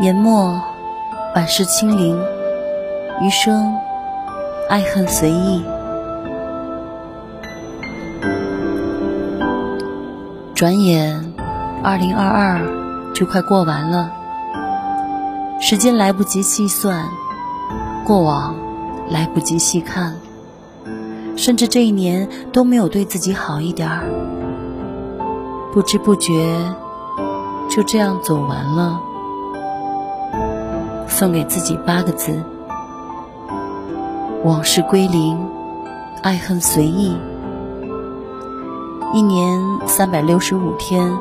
年末，万事清零，余生爱恨随意。转眼，二零二二就快过完了，时间来不及细算，过往来不及细看，甚至这一年都没有对自己好一点儿，不知不觉就这样走完了。送给自己八个字：往事归零，爱恨随意。一年三百六十五天，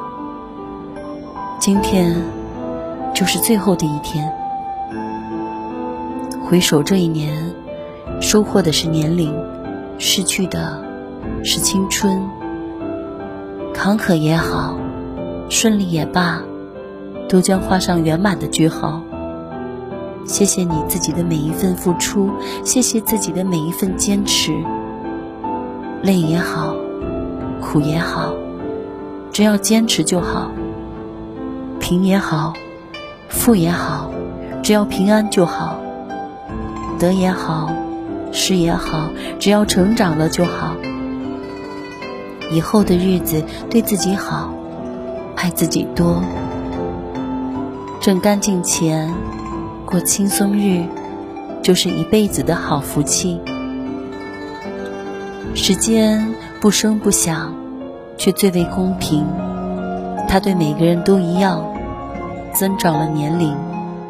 今天就是最后的一天。回首这一年，收获的是年龄，失去的是青春。坎坷也好，顺利也罢，都将画上圆满的句号。谢谢你自己的每一份付出，谢谢自己的每一份坚持。累也好，苦也好，只要坚持就好。贫也好，富也好，只要平安就好。得也好，失也好，只要成长了就好。以后的日子，对自己好，爱自己多，挣干净钱。过轻松日，就是一辈子的好福气。时间不声不响，却最为公平。它对每个人都一样，增长了年龄，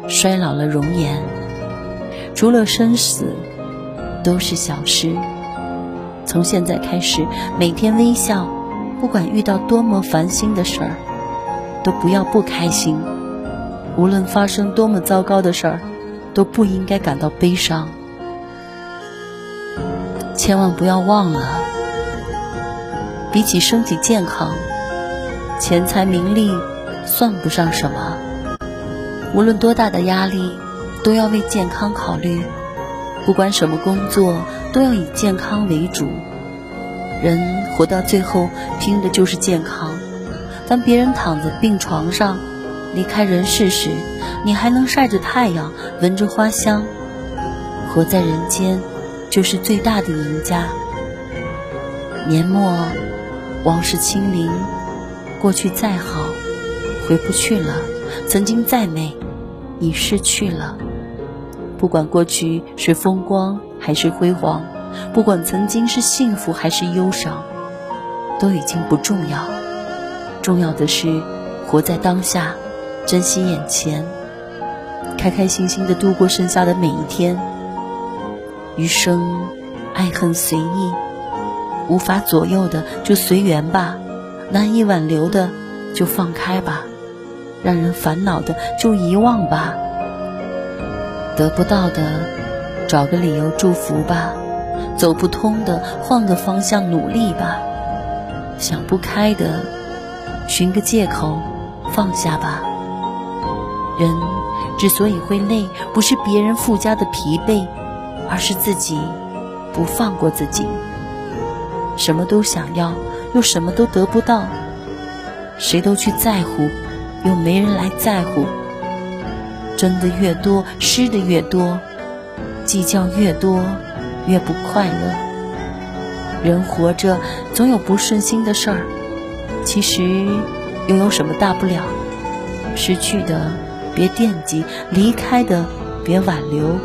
衰老了容颜。除了生死，都是小事。从现在开始，每天微笑，不管遇到多么烦心的事儿，都不要不开心。无论发生多么糟糕的事儿，都不应该感到悲伤。千万不要忘了，比起身体健康，钱财名利算不上什么。无论多大的压力，都要为健康考虑。不管什么工作，都要以健康为主。人活到最后，拼的就是健康。当别人躺在病床上，离开人世时，你还能晒着太阳，闻着花香，活在人间，就是最大的赢家。年末，往事清零，过去再好，回不去了；曾经再美，已失去了。不管过去是风光还是辉煌，不管曾经是幸福还是忧伤，都已经不重要。重要的是，活在当下。珍惜眼前，开开心心的度过剩下的每一天。余生，爱恨随意，无法左右的就随缘吧，难以挽留的就放开吧，让人烦恼的就遗忘吧。得不到的，找个理由祝福吧；走不通的，换个方向努力吧；想不开的，寻个借口放下吧。人之所以会累，不是别人附加的疲惫，而是自己不放过自己。什么都想要，又什么都得不到；谁都去在乎，又没人来在乎。争的越多，失的越多；计较越多，越不快乐。人活着总有不顺心的事儿，其实又有什么大不了？失去的。别惦记，离开的别挽留，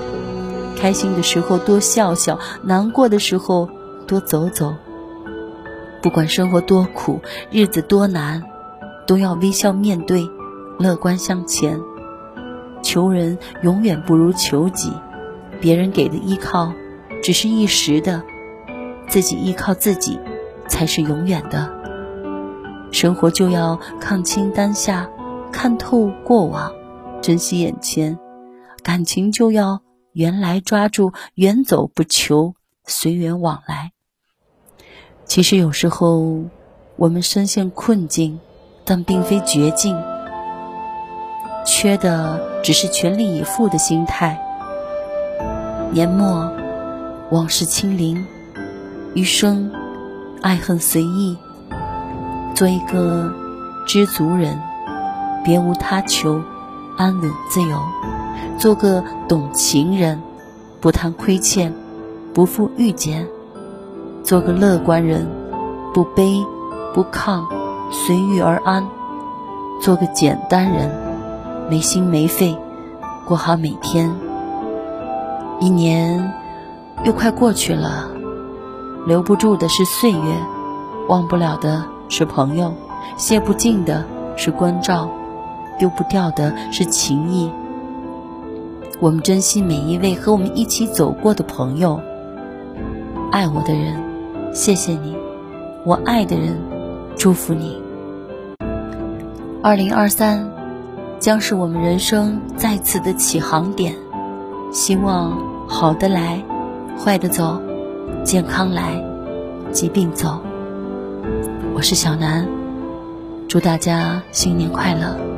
开心的时候多笑笑，难过的时候多走走。不管生活多苦，日子多难，都要微笑面对，乐观向前。求人永远不如求己，别人给的依靠只是一时的，自己依靠自己才是永远的。生活就要看清当下，看透过往。珍惜眼前，感情就要缘来抓住，缘走不求，随缘往来。其实有时候我们深陷困境，但并非绝境，缺的只是全力以赴的心态。年末，往事清零，余生爱恨随意。做一个知足人，别无他求。安稳自由，做个懂情人，不贪亏欠，不负遇见，做个乐观人，不卑不亢，随遇而安，做个简单人，没心没肺，过好每天。一年又快过去了，留不住的是岁月，忘不了的是朋友，谢不尽的是关照。丢不掉的是情谊。我们珍惜每一位和我们一起走过的朋友。爱我的人，谢谢你；我爱的人，祝福你。二零二三将是我们人生再次的起航点。希望好的来，坏的走，健康来，疾病走。我是小南，祝大家新年快乐。